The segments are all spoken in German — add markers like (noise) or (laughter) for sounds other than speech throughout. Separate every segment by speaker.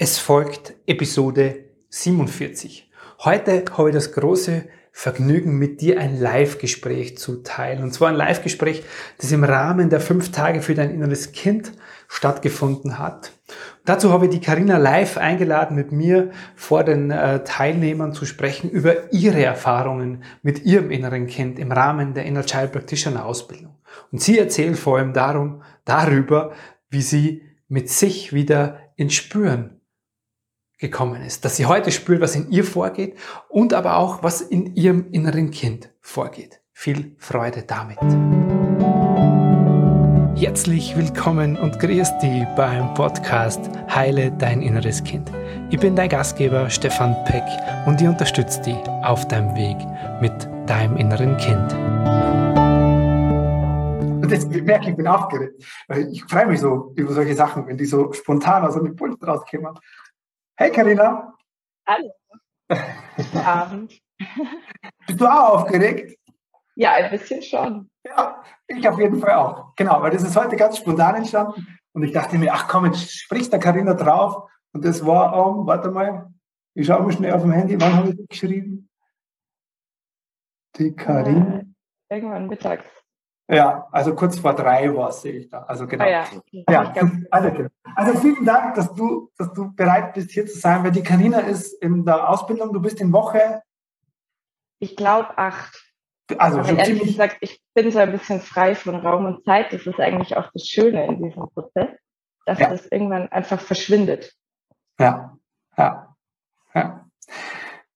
Speaker 1: Es folgt Episode 47. Heute habe ich das große Vergnügen, mit dir ein Live-Gespräch zu teilen. Und zwar ein Live-Gespräch, das im Rahmen der fünf Tage für dein inneres Kind stattgefunden hat. Dazu habe ich die Karina live eingeladen, mit mir vor den äh, Teilnehmern zu sprechen über ihre Erfahrungen mit ihrem inneren Kind im Rahmen der Inner Child Practitioner Ausbildung. Und sie erzählt vor allem darum, darüber, wie sie mit sich wieder ins Spüren gekommen ist, dass sie heute spürt, was in ihr vorgeht und aber auch, was in ihrem inneren Kind vorgeht. Viel Freude damit. Herzlich willkommen und grüß dich beim Podcast Heile dein inneres Kind. Ich bin dein Gastgeber Stefan Peck und ich unterstütze dich auf deinem Weg mit deinem inneren Kind.
Speaker 2: Und jetzt merke ich, ich bin aufgeregt. Ich freue mich so über solche Sachen, wenn die so spontan aus dem Impuls rauskommen. Hey Karina.
Speaker 3: Hallo.
Speaker 2: Abend. (laughs) Bist du auch aufgeregt?
Speaker 3: Ja, ein bisschen schon.
Speaker 2: Ja, ich auf jeden Fall auch. Genau, weil das ist heute ganz spontan entstanden. Und ich dachte mir, ach komm, jetzt sprichst der Karina drauf. Und das war um, warte mal, ich schaue mal schnell auf dem Handy, wann habe ich geschrieben? Die Karina.
Speaker 3: Äh, irgendwann mittags.
Speaker 2: Ja, also kurz vor drei war es, sehe ich da. Also genau. Ah, ja, ja (laughs) also, genau. also vielen Dank, dass du, dass du bereit bist, hier zu sein, weil die Karina ist in der Ausbildung, du bist in Woche.
Speaker 3: Ich glaube acht. Also Aber ehrlich gesagt, ich bin so ein bisschen frei von Raum und Zeit. Das ist eigentlich auch das Schöne in diesem Prozess, dass ja. das irgendwann einfach verschwindet.
Speaker 2: Ja, ja, ja.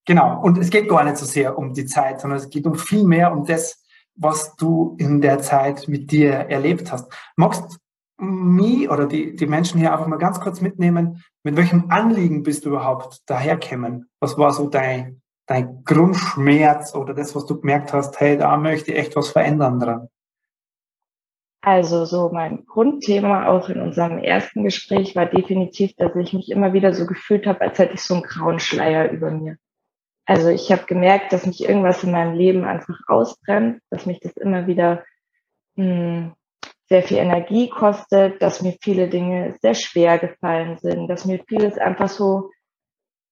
Speaker 2: Genau. Und es geht gar nicht so sehr um die Zeit, sondern es geht um viel mehr um das, was du in der Zeit mit dir erlebt hast. Magst mich oder die, die Menschen hier einfach mal ganz kurz mitnehmen, mit welchem Anliegen bist du überhaupt dahergekommen? Was war so dein, dein Grundschmerz oder das, was du gemerkt hast, hey, da möchte ich echt was verändern dran?
Speaker 3: Also so mein Grundthema auch in unserem ersten Gespräch war definitiv, dass ich mich immer wieder so gefühlt habe, als hätte ich so einen grauen Schleier über mir. Also ich habe gemerkt, dass mich irgendwas in meinem Leben einfach ausbrennt, dass mich das immer wieder mh, hm, sehr viel Energie kostet, dass mir viele Dinge sehr schwer gefallen sind, dass mir vieles einfach so,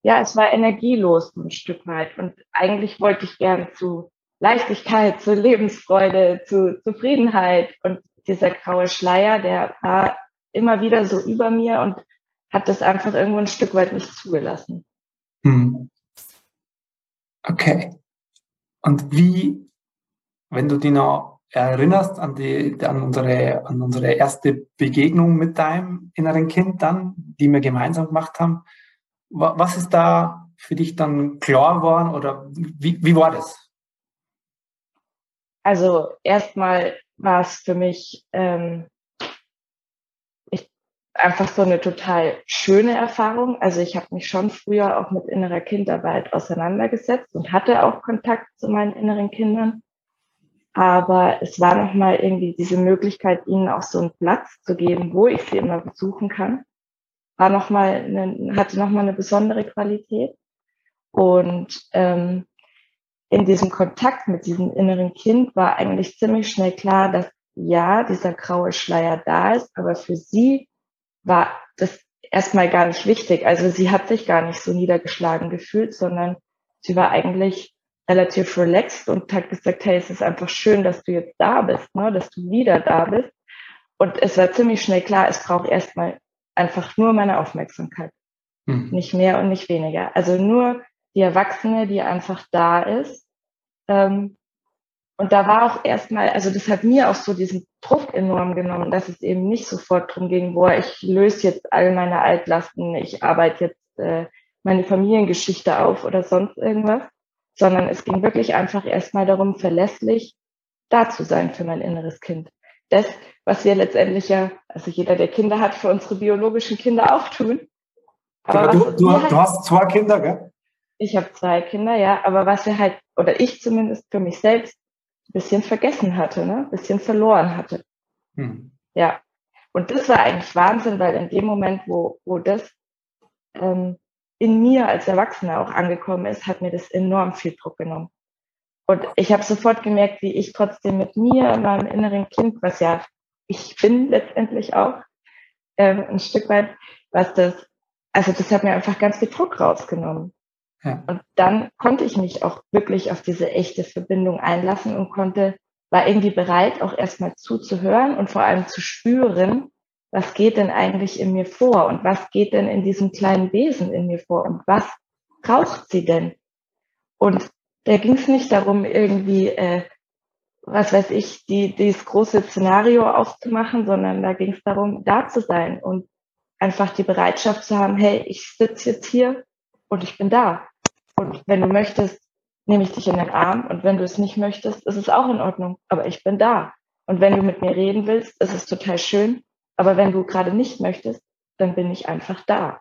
Speaker 3: ja, es war energielos ein Stück weit. Und eigentlich wollte ich gern zu Leichtigkeit, zu Lebensfreude, zu Zufriedenheit. Und dieser graue Schleier, der war immer wieder so über mir und hat das einfach irgendwo ein Stück weit nicht zugelassen. Hm.
Speaker 2: Okay. Und wie, wenn du dich noch erinnerst an die, an unsere, an unsere erste Begegnung mit deinem inneren Kind dann, die wir gemeinsam gemacht haben, was ist da für dich dann klar geworden oder wie, wie war das?
Speaker 3: Also erstmal war es für mich ähm, einfach so eine total schöne Erfahrung. Also ich habe mich schon früher auch mit innerer Kindarbeit auseinandergesetzt und hatte auch Kontakt zu meinen inneren Kindern. Aber es war nochmal irgendwie diese Möglichkeit, ihnen auch so einen Platz zu geben, wo ich sie immer besuchen kann, war noch mal eine, hatte nochmal eine besondere Qualität. Und ähm, in diesem Kontakt mit diesem inneren Kind war eigentlich ziemlich schnell klar, dass ja, dieser graue Schleier da ist, aber für sie war das erstmal gar nicht wichtig. Also sie hat sich gar nicht so niedergeschlagen gefühlt, sondern sie war eigentlich relativ relaxed und hat gesagt, hey, es ist einfach schön, dass du jetzt da bist, ne? dass du wieder da bist. Und es war ziemlich schnell klar, es braucht erstmal einfach nur meine Aufmerksamkeit. Hm. Nicht mehr und nicht weniger. Also nur die Erwachsene, die einfach da ist, ähm, und da war auch erstmal, also das hat mir auch so diesen Druck enorm genommen, dass es eben nicht sofort drum ging, boah, ich löse jetzt all meine Altlasten, ich arbeite jetzt äh, meine Familiengeschichte auf oder sonst irgendwas, sondern es ging wirklich einfach erstmal darum, verlässlich da zu sein für mein inneres Kind. Das, was wir letztendlich ja, also jeder, der Kinder hat, für unsere biologischen Kinder auch tun.
Speaker 2: Aber du, du, du hast zwei Kinder, gell?
Speaker 3: Ich habe zwei Kinder, ja, aber was wir halt, oder ich zumindest für mich selbst bisschen vergessen hatte, ne? bisschen verloren hatte. Hm. Ja. Und das war eigentlich Wahnsinn, weil in dem Moment, wo, wo das ähm, in mir als Erwachsener auch angekommen ist, hat mir das enorm viel Druck genommen. Und ich habe sofort gemerkt, wie ich trotzdem mit mir, meinem inneren Kind, was ja ich bin letztendlich auch, ähm, ein Stück weit, was das also das hat mir einfach ganz viel Druck rausgenommen. Ja. Und dann konnte ich mich auch wirklich auf diese echte Verbindung einlassen und konnte, war irgendwie bereit, auch erstmal zuzuhören und vor allem zu spüren, was geht denn eigentlich in mir vor und was geht denn in diesem kleinen Wesen in mir vor und was braucht sie denn? Und da ging es nicht darum, irgendwie, äh, was weiß ich, die, dieses große Szenario aufzumachen, sondern da ging es darum, da zu sein und einfach die Bereitschaft zu haben, hey, ich sitze jetzt hier und ich bin da. Und wenn du möchtest, nehme ich dich in den Arm und wenn du es nicht möchtest, ist es auch in Ordnung, aber ich bin da. Und wenn du mit mir reden willst, ist es total schön, aber wenn du gerade nicht möchtest, dann bin ich einfach da.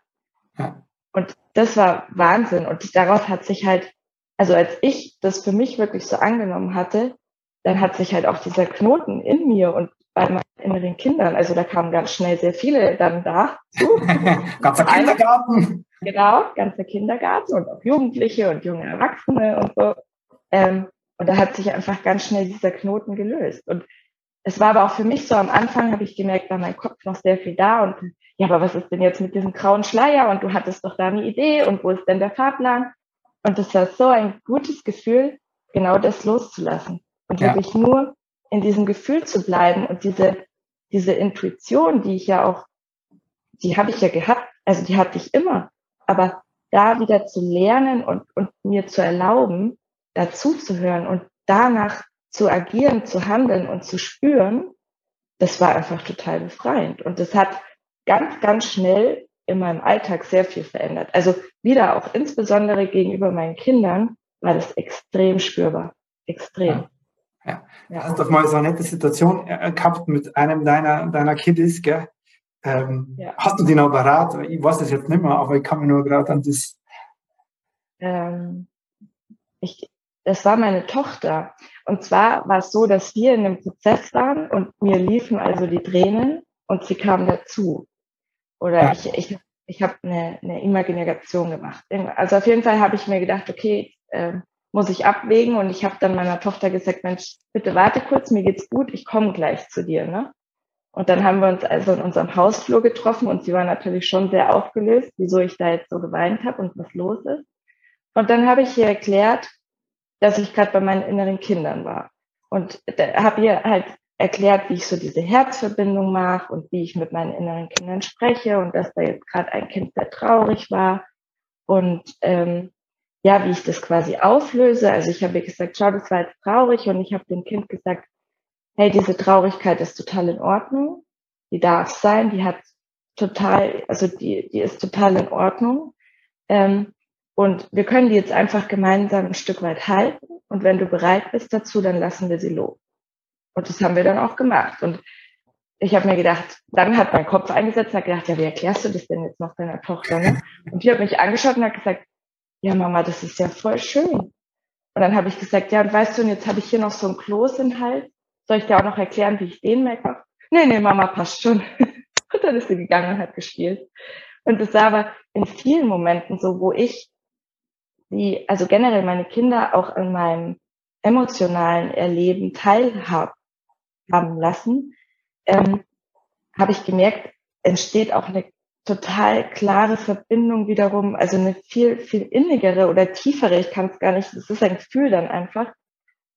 Speaker 3: Ja. Und das war Wahnsinn. Und daraus hat sich halt, also als ich das für mich wirklich so angenommen hatte, dann hat sich halt auch dieser Knoten in mir und bei meinen inneren Kindern, also da kamen ganz schnell sehr viele dann da. (laughs)
Speaker 2: ganzer Kindergarten.
Speaker 3: Genau, ganzer Kindergarten und auch Jugendliche und junge Erwachsene und so. Ähm, und da hat sich einfach ganz schnell dieser Knoten gelöst. Und es war aber auch für mich so, am Anfang habe ich gemerkt, war mein Kopf noch sehr viel da und ja, aber was ist denn jetzt mit diesem grauen Schleier und du hattest doch da eine Idee und wo ist denn der Fahrplan? Und es war so ein gutes Gefühl, genau das loszulassen und ja. wirklich nur in diesem Gefühl zu bleiben und diese, diese Intuition, die ich ja auch, die habe ich ja gehabt, also die hatte ich immer, aber da wieder zu lernen und, und mir zu erlauben, dazu zu hören und danach zu agieren, zu handeln und zu spüren, das war einfach total befreiend. Und das hat ganz, ganz schnell in meinem Alltag sehr viel verändert. Also wieder auch insbesondere gegenüber meinen Kindern war das extrem spürbar. Extrem.
Speaker 2: Ja. ja. Hast doch mal so eine nette Situation äh, gehabt mit einem deiner, deiner Kiddies, gell? Ähm, ja. Hast du die noch parat? Ich weiß das jetzt nicht mehr, aber ich kann mir nur gerade an das.
Speaker 3: Ähm, ich, das war meine Tochter. Und zwar war es so, dass wir in einem Prozess waren und mir liefen also die Tränen und sie kam dazu. Oder ja. ich, ich, ich habe eine, eine Imagination gemacht. Also auf jeden Fall habe ich mir gedacht, okay, äh, muss ich abwägen und ich habe dann meiner Tochter gesagt, Mensch, bitte warte kurz, mir geht's gut, ich komme gleich zu dir. Ne? Und dann haben wir uns also in unserem Hausflur getroffen und sie war natürlich schon sehr aufgelöst, wieso ich da jetzt so geweint habe und was los ist. Und dann habe ich ihr erklärt, dass ich gerade bei meinen inneren Kindern war. Und habe ihr halt erklärt, wie ich so diese Herzverbindung mache und wie ich mit meinen inneren Kindern spreche und dass da jetzt gerade ein Kind sehr traurig war und ähm, ja, wie ich das quasi auflöse. Also ich habe gesagt, schau, das war jetzt traurig und ich habe dem Kind gesagt, hey, diese Traurigkeit ist total in Ordnung, die darf sein, die hat total, also die, die ist total in Ordnung. Ähm, und wir können die jetzt einfach gemeinsam ein Stück weit halten. Und wenn du bereit bist dazu, dann lassen wir sie los. Und das haben wir dann auch gemacht. Und ich habe mir gedacht, dann hat mein Kopf eingesetzt und hat gedacht, ja, wie erklärst du das denn jetzt noch deiner Tochter? Ne? Und die hat mich angeschaut und hat gesagt, ja, Mama, das ist ja voll schön. Und dann habe ich gesagt, ja, und weißt du, und jetzt habe ich hier noch so einen Kloß im Hals. Soll ich dir auch noch erklären, wie ich den mache? Nee, nee, Mama, passt schon. (laughs) und dann ist sie gegangen und hat gespielt. Und das war aber in vielen Momenten so, wo ich die, also generell meine Kinder auch an meinem emotionalen Erleben teilhaben lassen, ähm, habe ich gemerkt, entsteht auch eine total klare Verbindung wiederum, also eine viel, viel innigere oder tiefere, ich kann es gar nicht, es ist ein Gefühl dann einfach,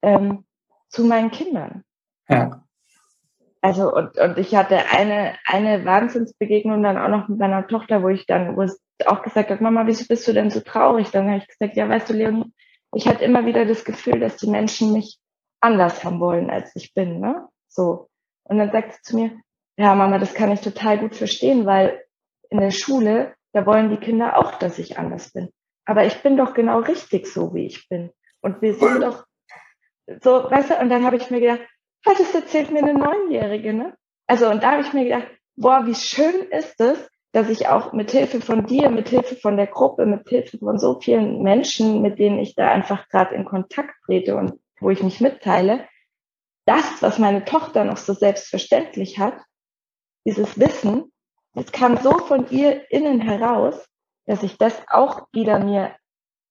Speaker 3: ähm, zu meinen Kindern. Ja. Also und, und ich hatte eine, eine Wahnsinnsbegegnung dann auch noch mit meiner Tochter, wo ich dann, wo es auch gesagt hat, Mama, wieso bist du denn so traurig? Dann habe ich gesagt, ja, weißt du, Leonie, ich hatte immer wieder das Gefühl, dass die Menschen mich anders haben wollen, als ich bin, ne? So. Und dann sagt sie zu mir, ja, Mama, das kann ich total gut verstehen, weil in der Schule, da wollen die Kinder auch, dass ich anders bin. Aber ich bin doch genau richtig so, wie ich bin. Und wir sind doch so, weißt du, und dann habe ich mir gedacht, was das erzählt mir eine Neunjährige, ne? Also, und da habe ich mir gedacht, boah, wie schön ist es, dass ich auch mit Hilfe von dir, mit Hilfe von der Gruppe, mit Hilfe von so vielen Menschen, mit denen ich da einfach gerade in Kontakt trete und wo ich mich mitteile, das, was meine Tochter noch so selbstverständlich hat, dieses Wissen, das kam so von ihr innen heraus, dass ich das auch wieder mir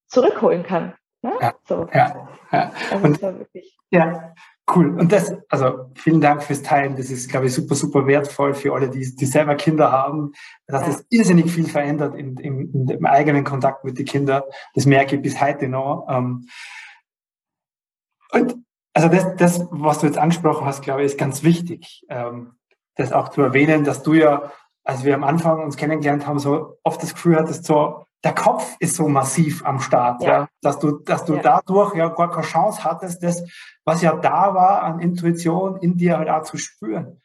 Speaker 3: zurückholen kann. Ne?
Speaker 2: Ja, so. ja, ja. Also und, ja Cool. Und das, also vielen Dank fürs Teilen. Das ist, glaube ich, super, super wertvoll für alle, die, die selber Kinder haben. Das ja. ist irrsinnig viel verändert in, in, dem eigenen Kontakt mit den Kindern. Das merke ich bis heute noch. Ähm, und also das, das, was du jetzt angesprochen hast, glaube ich, ist ganz wichtig. Ähm, das auch zu erwähnen, dass du ja, als wir am Anfang uns kennengelernt haben, so oft das Gefühl hattest, so der Kopf ist so massiv am Start, ja. ja dass du, dass du ja. dadurch ja gar keine Chance hattest, das, was ja da war an Intuition in dir halt auch zu spüren.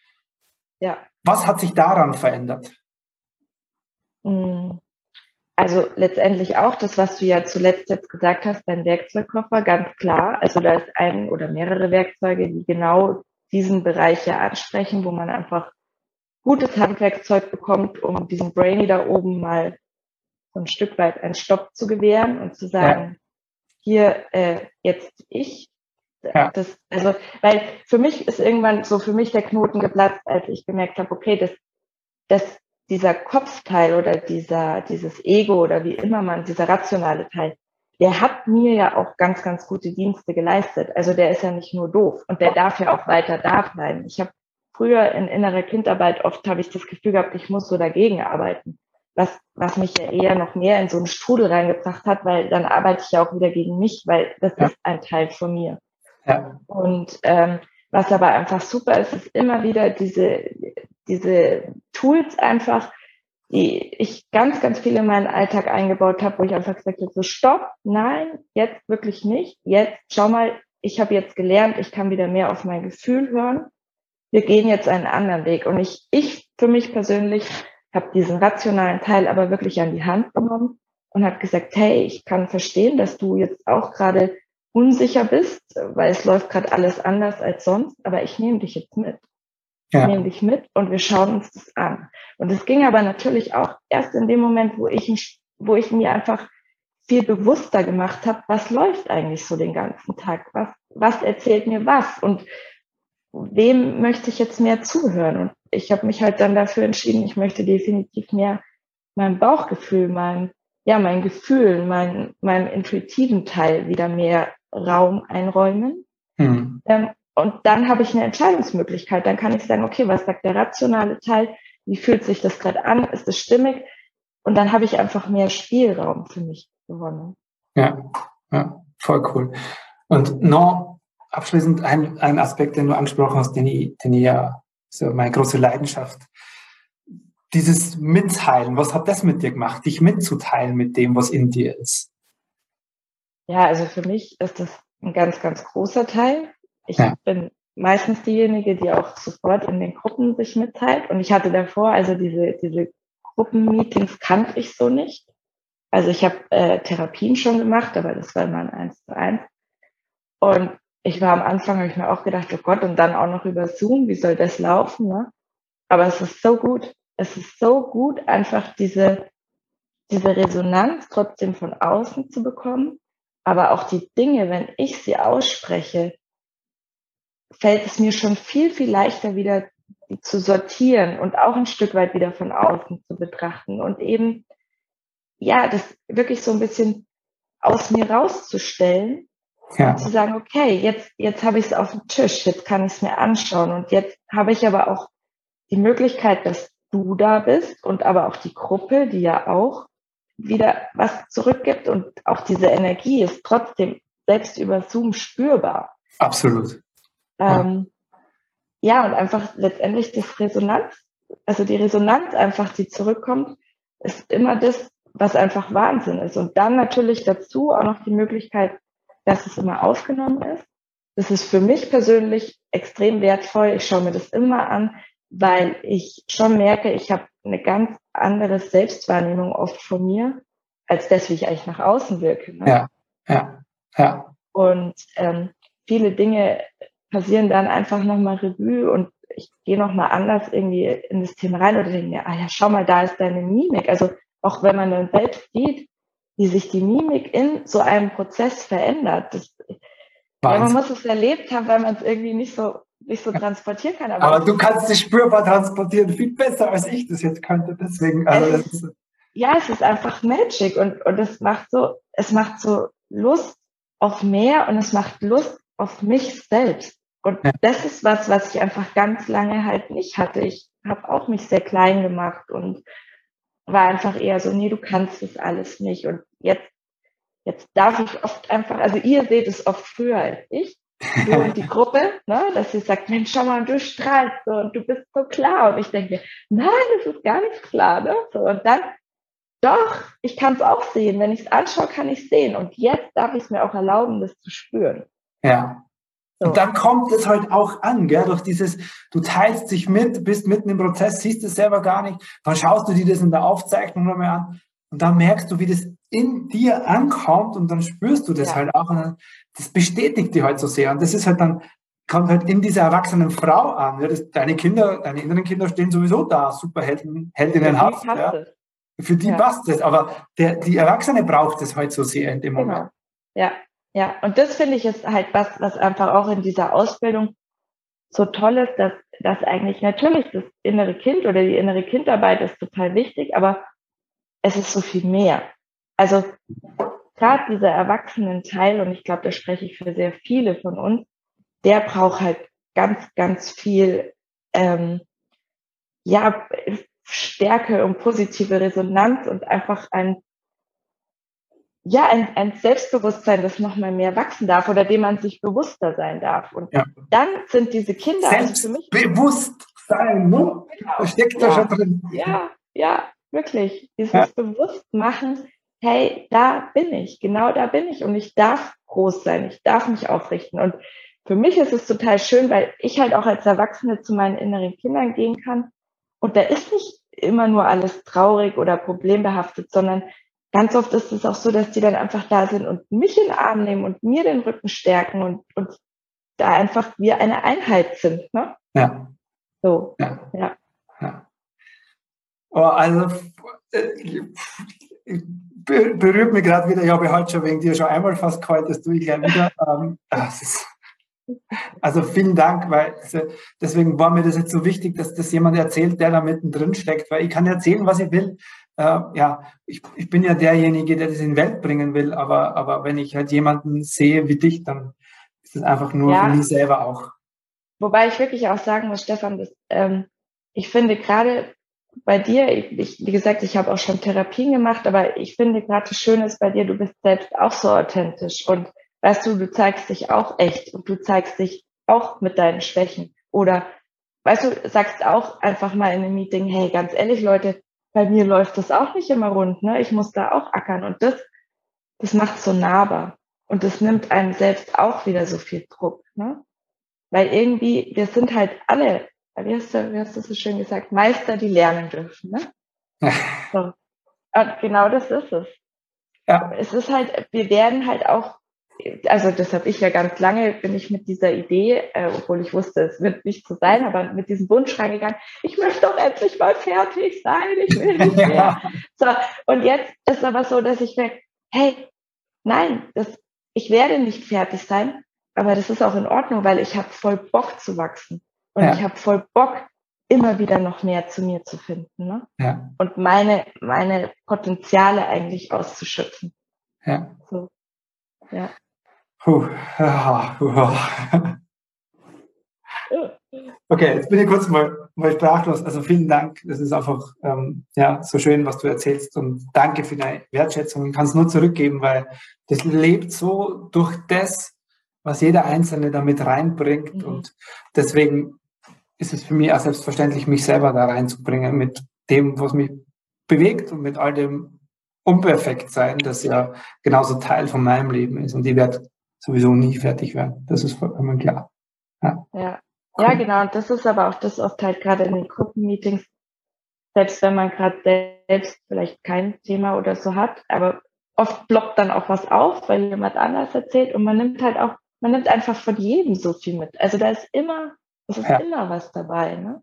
Speaker 2: Ja. Was hat sich daran verändert?
Speaker 3: Hm. Also letztendlich auch das, was du ja zuletzt jetzt gesagt hast, dein Werkzeugkoffer, ganz klar. Also da ist ein oder mehrere Werkzeuge, die genau diesen Bereich ja ansprechen, wo man einfach gutes Handwerkzeug bekommt, um diesen Brainy da oben mal so ein Stück weit einen Stopp zu gewähren und zu sagen, ja. hier äh, jetzt ich. Ja. Das, also, weil für mich ist irgendwann so für mich der Knoten geplatzt, als ich gemerkt habe, okay, das, das, dieser Kopfteil oder dieser, dieses Ego oder wie immer man, dieser rationale Teil, der hat mir ja auch ganz, ganz gute Dienste geleistet. Also der ist ja nicht nur doof und der darf ja auch weiter da bleiben. Ich habe früher in innerer Kindarbeit oft habe ich das Gefühl gehabt, ich muss so dagegen arbeiten was, was mich ja eher noch mehr in so einen Strudel reingebracht hat, weil dann arbeite ich ja auch wieder gegen mich, weil das ja. ist ein Teil von mir. Ja. Und ähm, was aber einfach super ist, ist immer wieder diese, diese Tools einfach, die ich ganz, ganz viel in meinen Alltag eingebaut habe, wo ich einfach gesagt habe, so stopp, nein, jetzt wirklich nicht. Jetzt, schau mal, ich habe jetzt gelernt, ich kann wieder mehr auf mein Gefühl hören. Wir gehen jetzt einen anderen Weg. Und ich, ich für mich persönlich habe diesen rationalen Teil aber wirklich an die Hand genommen und habe gesagt, hey, ich kann verstehen, dass du jetzt auch gerade unsicher bist, weil es läuft gerade alles anders als sonst, aber ich nehme dich jetzt mit. Ja. Ich nehme dich mit und wir schauen uns das an. Und es ging aber natürlich auch erst in dem Moment, wo ich, wo ich mir einfach viel bewusster gemacht habe, was läuft eigentlich so den ganzen Tag? Was, was erzählt mir was? Und wem möchte ich jetzt mehr zuhören? Und ich habe mich halt dann dafür entschieden, ich möchte definitiv mehr mein Bauchgefühl, mein, ja, mein Gefühl, mein, meinem intuitiven Teil wieder mehr Raum einräumen. Mhm. Ähm, und dann habe ich eine Entscheidungsmöglichkeit. Dann kann ich sagen, okay, was sagt der rationale Teil? Wie fühlt sich das gerade an? Ist es stimmig? Und dann habe ich einfach mehr Spielraum für mich gewonnen.
Speaker 2: Ja, ja, voll cool. Und noch abschließend ein, ein Aspekt, den du angesprochen hast, den ich, den ich ja so meine große Leidenschaft. Dieses Mitteilen, was hat das mit dir gemacht, dich mitzuteilen mit dem, was in dir ist?
Speaker 3: Ja, also für mich ist das ein ganz, ganz großer Teil. Ich ja. bin meistens diejenige, die auch sofort in den Gruppen sich mitteilt. Und ich hatte davor, also diese, diese Gruppenmeetings kannte ich so nicht. Also ich habe äh, Therapien schon gemacht, aber das war immer ein Eins zu eins. Und ich war am Anfang, habe ich mir auch gedacht, oh Gott, und dann auch noch über Zoom, wie soll das laufen? Ne? Aber es ist so gut. Es ist so gut, einfach diese, diese Resonanz trotzdem von außen zu bekommen. Aber auch die Dinge, wenn ich sie ausspreche, fällt es mir schon viel, viel leichter wieder zu sortieren und auch ein Stück weit wieder von außen zu betrachten und eben, ja, das wirklich so ein bisschen aus mir rauszustellen ja. zu sagen, okay, jetzt, jetzt habe ich es auf dem Tisch, jetzt kann ich es mir anschauen und jetzt habe ich aber auch die Möglichkeit, dass du da bist und aber auch die Gruppe, die ja auch wieder was zurückgibt und auch diese Energie ist trotzdem selbst über Zoom spürbar.
Speaker 2: Absolut.
Speaker 3: Ähm, ja. ja, und einfach letztendlich das Resonanz, also die Resonanz einfach, die zurückkommt, ist immer das, was einfach Wahnsinn ist. Und dann natürlich dazu auch noch die Möglichkeit, dass es immer aufgenommen ist. Das ist für mich persönlich extrem wertvoll. Ich schaue mir das immer an, weil ich schon merke, ich habe eine ganz andere Selbstwahrnehmung oft von mir, als das, wie ich eigentlich nach außen wirke.
Speaker 2: Ne? Ja, ja, ja.
Speaker 3: Und ähm, viele Dinge passieren dann einfach nochmal Revue und ich gehe nochmal anders irgendwie in das Thema rein oder denke mir, ah ja, schau mal, da ist deine Mimik. Also auch wenn man dann selbst sieht, wie sich die Mimik in so einem Prozess verändert. Das, ja, man muss es erlebt haben, weil man es irgendwie nicht so nicht so transportieren kann.
Speaker 2: Aber, aber du kannst dich spürbar transportieren, viel besser als ich das jetzt könnte. Deswegen, also
Speaker 3: es ist, ja, es ist einfach Magic und und es macht so, es macht so Lust auf mehr und es macht Lust auf mich selbst. Und ja. das ist was, was ich einfach ganz lange halt nicht hatte. Ich habe auch mich sehr klein gemacht und war einfach eher so, nee, du kannst das alles nicht. Und jetzt, jetzt darf ich oft einfach, also ihr seht es oft früher als ich, du und die (laughs) Gruppe, ne, dass sie sagt, Mensch, schau mal, du strahlst so und du bist so klar. Und ich denke, nein, das ist gar nicht klar. Ne? So, und dann, doch, ich kann es auch sehen. Wenn ich es anschaue, kann ich es sehen. Und jetzt darf ich es mir auch erlauben, das zu spüren.
Speaker 2: Ja. So. Und dann kommt es halt auch an, gell, durch dieses, du teilst dich mit, bist mitten im Prozess, siehst es selber gar nicht, dann schaust du dir das in der Aufzeichnung nochmal an und dann merkst du, wie das in dir ankommt und dann spürst du das ja. halt auch und dann, das bestätigt dich halt so sehr und das ist halt dann, kommt halt in dieser erwachsenen Frau an. Ja, das, deine Kinder, deine inneren Kinder stehen sowieso da, Superhelden, Heldinnenhaft. Ja. Für die ja. passt es, aber der, die Erwachsene braucht es halt so sehr in dem genau. Moment.
Speaker 3: Ja, ja, und das finde ich ist halt was, was einfach auch in dieser Ausbildung so toll ist, dass, dass eigentlich natürlich das innere Kind oder die innere Kindarbeit ist total wichtig, aber es ist so viel mehr. Also gerade dieser Erwachsenen-Teil, und ich glaube, da spreche ich für sehr viele von uns, der braucht halt ganz, ganz viel ähm, ja, Stärke und positive Resonanz und einfach ein ja, ein, ein Selbstbewusstsein, das nochmal mehr wachsen darf oder dem man sich bewusster sein darf. Und ja. dann sind diese Kinder
Speaker 2: also für mich. Bewusstsein, ne? Genau. Steckt da schon drin.
Speaker 3: Ja, ja, wirklich. Dieses ja. Bewusstmachen, hey, da bin ich, genau da bin ich und ich darf groß sein, ich darf mich aufrichten. Und für mich ist es total schön, weil ich halt auch als Erwachsene zu meinen inneren Kindern gehen kann. Und da ist nicht immer nur alles traurig oder problembehaftet, sondern ganz oft ist es auch so, dass die dann einfach da sind und mich in den Arm nehmen und mir den Rücken stärken und, und da einfach wir eine Einheit sind. Ne?
Speaker 2: Ja.
Speaker 3: So, ja. ja.
Speaker 2: ja. Oh, also äh, berührt mich gerade wieder, ich habe heute schon wegen dir schon einmal fast geheult, das tue ich gleich wieder. (laughs) Ähm, ist, also vielen Dank, weil deswegen war mir das jetzt so wichtig, dass das jemand erzählt, der da mittendrin steckt, weil ich kann erzählen, was ich will, äh, ja, ich, ich bin ja derjenige, der das in die Welt bringen will, aber, aber wenn ich halt jemanden sehe wie dich, dann ist es einfach nur ja. für mich selber auch.
Speaker 3: Wobei ich wirklich auch sagen muss, Stefan, dass, ähm, ich finde gerade bei dir, ich, wie gesagt, ich habe auch schon Therapien gemacht, aber ich finde gerade das Schöne ist bei dir, du bist selbst auch so authentisch und weißt du, du zeigst dich auch echt und du zeigst dich auch mit deinen Schwächen oder weißt du, sagst auch einfach mal in einem Meeting, hey, ganz ehrlich, Leute, bei mir läuft das auch nicht immer rund, ne? Ich muss da auch ackern und das, das macht so nahbar. Und das nimmt einem selbst auch wieder so viel Druck, ne? Weil irgendwie, wir sind halt alle, wie hast du, wie hast du so schön gesagt, Meister, die lernen dürfen, ne? (laughs) so. Und genau das ist es. Ja. Es ist halt, wir werden halt auch also das habe ich ja ganz lange, bin ich mit dieser Idee, äh, obwohl ich wusste, es wird nicht so sein, aber mit diesem Wunsch reingegangen, ich möchte doch endlich mal fertig sein, ich will nicht (laughs) mehr. so, und jetzt ist aber so, dass ich merke, hey, nein, das, ich werde nicht fertig sein, aber das ist auch in Ordnung, weil ich habe voll Bock zu wachsen. Und ja. ich habe voll Bock, immer wieder noch mehr zu mir zu finden. Ne? Ja. Und meine, meine Potenziale eigentlich auszuschöpfen.
Speaker 2: Ja. So. Ja. Puh. Okay, jetzt bin ich kurz mal, mal sprachlos. Also vielen Dank. Das ist einfach ähm, ja, so schön, was du erzählst. Und danke für deine Wertschätzung. Ich kann es nur zurückgeben, weil das lebt so durch das, was jeder Einzelne damit reinbringt. Mhm. Und deswegen ist es für mich auch selbstverständlich, mich selber da reinzubringen mit dem, was mich bewegt und mit all dem Unperfektsein, das ja genauso Teil von meinem Leben ist. Und ich werde sowieso nie fertig werden. Das ist vollkommen klar.
Speaker 3: Ja. ja. Cool. Ja, genau. Und das ist aber auch das oft halt gerade in den Gruppenmeetings, selbst wenn man gerade selbst vielleicht kein Thema oder so hat, aber oft blockt dann auch was auf, weil jemand anders erzählt und man nimmt halt auch, man nimmt einfach von jedem so viel mit. Also da ist immer, es ist ja. immer was dabei, ne?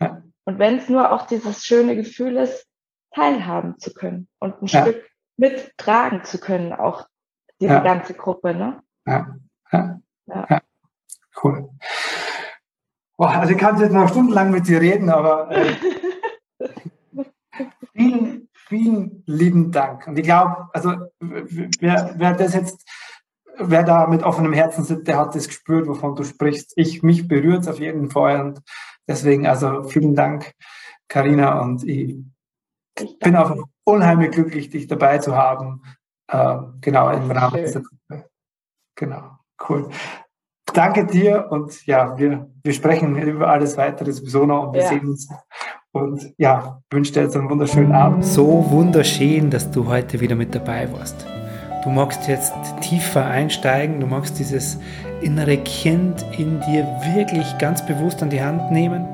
Speaker 3: Ja. Und wenn es nur auch dieses schöne Gefühl ist, teilhaben zu können und ein. Stück mittragen zu können, auch diese ja. ganze Gruppe, ne?
Speaker 2: Ja. ja. ja. Cool. Boah, also ich kann jetzt noch stundenlang mit dir reden, aber äh, (laughs) vielen, vielen lieben Dank. Und ich glaube, also wer, wer das jetzt
Speaker 3: wer da mit offenem Herzen sitzt, der hat das gespürt, wovon du sprichst. Ich, mich berührt es auf jeden Fall und deswegen, also vielen Dank, Karina und ich, ich bin auch unheimlich glücklich, dich dabei zu haben. Äh, genau, im Rahmen dieser Gruppe. Genau, cool. Danke dir und ja, wir, wir sprechen über alles weitere sowieso noch und wir ja. sehen uns. Und ja, wünsche dir jetzt einen wunderschönen Abend.
Speaker 2: So wunderschön, dass du heute wieder mit dabei warst. Du magst jetzt tiefer einsteigen, du magst dieses innere Kind in dir wirklich ganz bewusst an die Hand nehmen.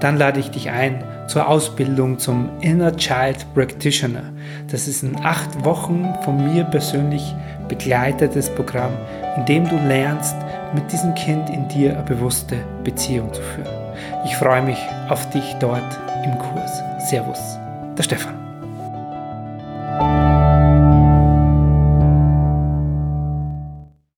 Speaker 2: Dann lade ich dich ein zur Ausbildung zum Inner Child Practitioner. Das ist ein acht Wochen von mir persönlich begleitetes Programm, in dem du lernst, mit diesem Kind in dir eine bewusste Beziehung zu führen. Ich freue mich auf dich dort im Kurs. Servus, der Stefan.